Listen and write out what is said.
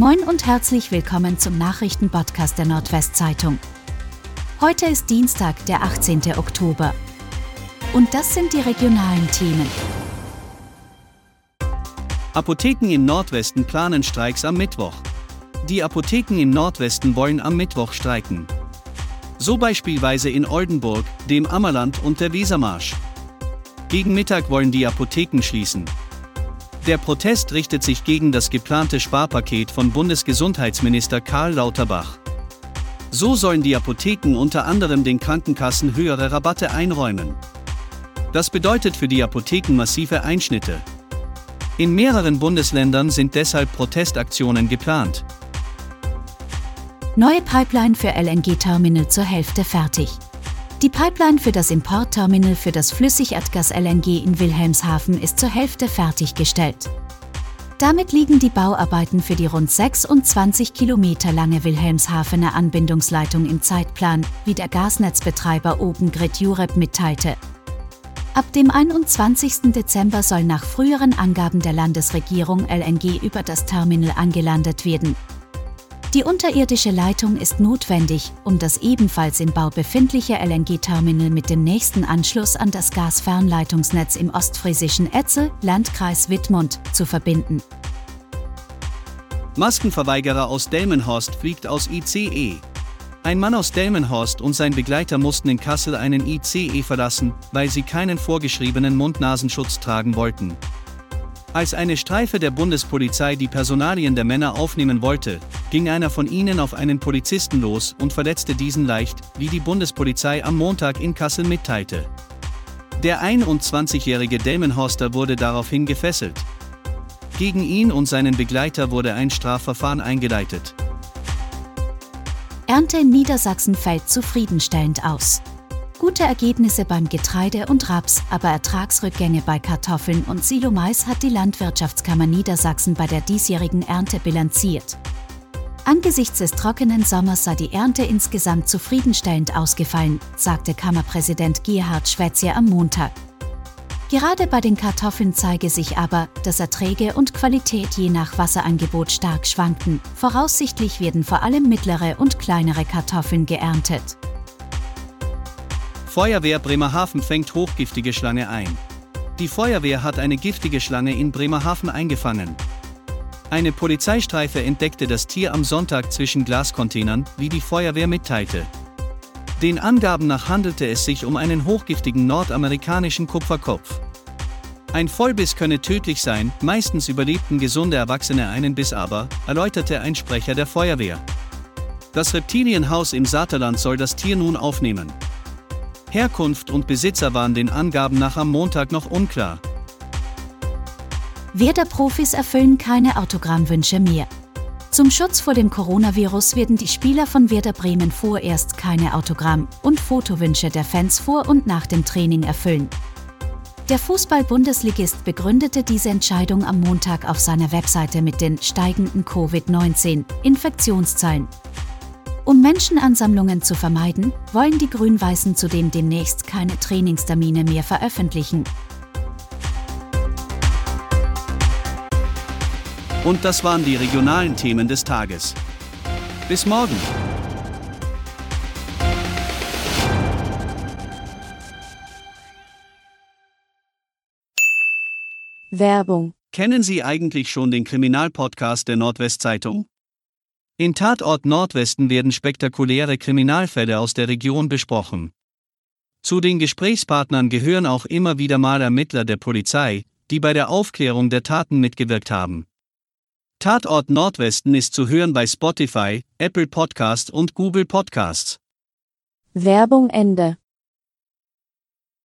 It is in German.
Moin und herzlich willkommen zum Nachrichtenpodcast der Nordwestzeitung. Heute ist Dienstag, der 18. Oktober. Und das sind die regionalen Themen. Apotheken im Nordwesten planen Streiks am Mittwoch. Die Apotheken im Nordwesten wollen am Mittwoch streiken. So beispielsweise in Oldenburg, dem Ammerland und der Wesermarsch. Gegen Mittag wollen die Apotheken schließen. Der Protest richtet sich gegen das geplante Sparpaket von Bundesgesundheitsminister Karl Lauterbach. So sollen die Apotheken unter anderem den Krankenkassen höhere Rabatte einräumen. Das bedeutet für die Apotheken massive Einschnitte. In mehreren Bundesländern sind deshalb Protestaktionen geplant. Neue Pipeline für LNG-Terminal zur Hälfte fertig. Die Pipeline für das Importterminal für das Flüssigerdgas LNG in Wilhelmshaven ist zur Hälfte fertiggestellt. Damit liegen die Bauarbeiten für die rund 26 Kilometer lange Wilhelmshavener Anbindungsleitung im Zeitplan, wie der Gasnetzbetreiber Open Grid Europe mitteilte. Ab dem 21. Dezember soll nach früheren Angaben der Landesregierung LNG über das Terminal angelandet werden. Die unterirdische Leitung ist notwendig, um das ebenfalls im Bau befindliche LNG-Terminal mit dem nächsten Anschluss an das Gasfernleitungsnetz im ostfriesischen Etzel, Landkreis Wittmund, zu verbinden. Maskenverweigerer aus Delmenhorst fliegt aus ICE. Ein Mann aus Delmenhorst und sein Begleiter mussten in Kassel einen ICE verlassen, weil sie keinen vorgeschriebenen Mund-Nasenschutz tragen wollten. Als eine Streife der Bundespolizei die Personalien der Männer aufnehmen wollte, ging einer von ihnen auf einen Polizisten los und verletzte diesen leicht, wie die Bundespolizei am Montag in Kassel mitteilte. Der 21-jährige Delmenhorster wurde daraufhin gefesselt. Gegen ihn und seinen Begleiter wurde ein Strafverfahren eingeleitet. Ernte in Niedersachsen fällt zufriedenstellend aus. Gute Ergebnisse beim Getreide und Raps, aber Ertragsrückgänge bei Kartoffeln und Silomais hat die Landwirtschaftskammer Niedersachsen bei der diesjährigen Ernte bilanziert. Angesichts des trockenen Sommers sei die Ernte insgesamt zufriedenstellend ausgefallen, sagte Kammerpräsident Gerhard Schwätzier am Montag. Gerade bei den Kartoffeln zeige sich aber, dass Erträge und Qualität je nach Wasserangebot stark schwankten. Voraussichtlich werden vor allem mittlere und kleinere Kartoffeln geerntet. Feuerwehr Bremerhaven fängt hochgiftige Schlange ein. Die Feuerwehr hat eine giftige Schlange in Bremerhaven eingefangen. Eine Polizeistreife entdeckte das Tier am Sonntag zwischen Glascontainern, wie die Feuerwehr mitteilte. Den Angaben nach handelte es sich um einen hochgiftigen nordamerikanischen Kupferkopf. Ein Vollbiss könne tödlich sein, meistens überlebten gesunde Erwachsene einen Biss aber, erläuterte ein Sprecher der Feuerwehr. Das Reptilienhaus im Saterland soll das Tier nun aufnehmen. Herkunft und Besitzer waren den Angaben nach am Montag noch unklar. Werder-Profis erfüllen keine Autogrammwünsche mehr. Zum Schutz vor dem Coronavirus werden die Spieler von Werder Bremen vorerst keine Autogramm- und Fotowünsche der Fans vor und nach dem Training erfüllen. Der Fußball-Bundesligist begründete diese Entscheidung am Montag auf seiner Webseite mit den steigenden Covid-19-Infektionszahlen. Um Menschenansammlungen zu vermeiden, wollen die Grün-Weißen zudem demnächst keine Trainingstermine mehr veröffentlichen. Und das waren die regionalen Themen des Tages. Bis morgen. Werbung. Kennen Sie eigentlich schon den Kriminalpodcast der Nordwestzeitung? In Tatort Nordwesten werden spektakuläre Kriminalfälle aus der Region besprochen. Zu den Gesprächspartnern gehören auch immer wieder mal Ermittler der Polizei, die bei der Aufklärung der Taten mitgewirkt haben. Tatort Nordwesten ist zu hören bei Spotify, Apple Podcast und Google Podcasts. Werbung Ende.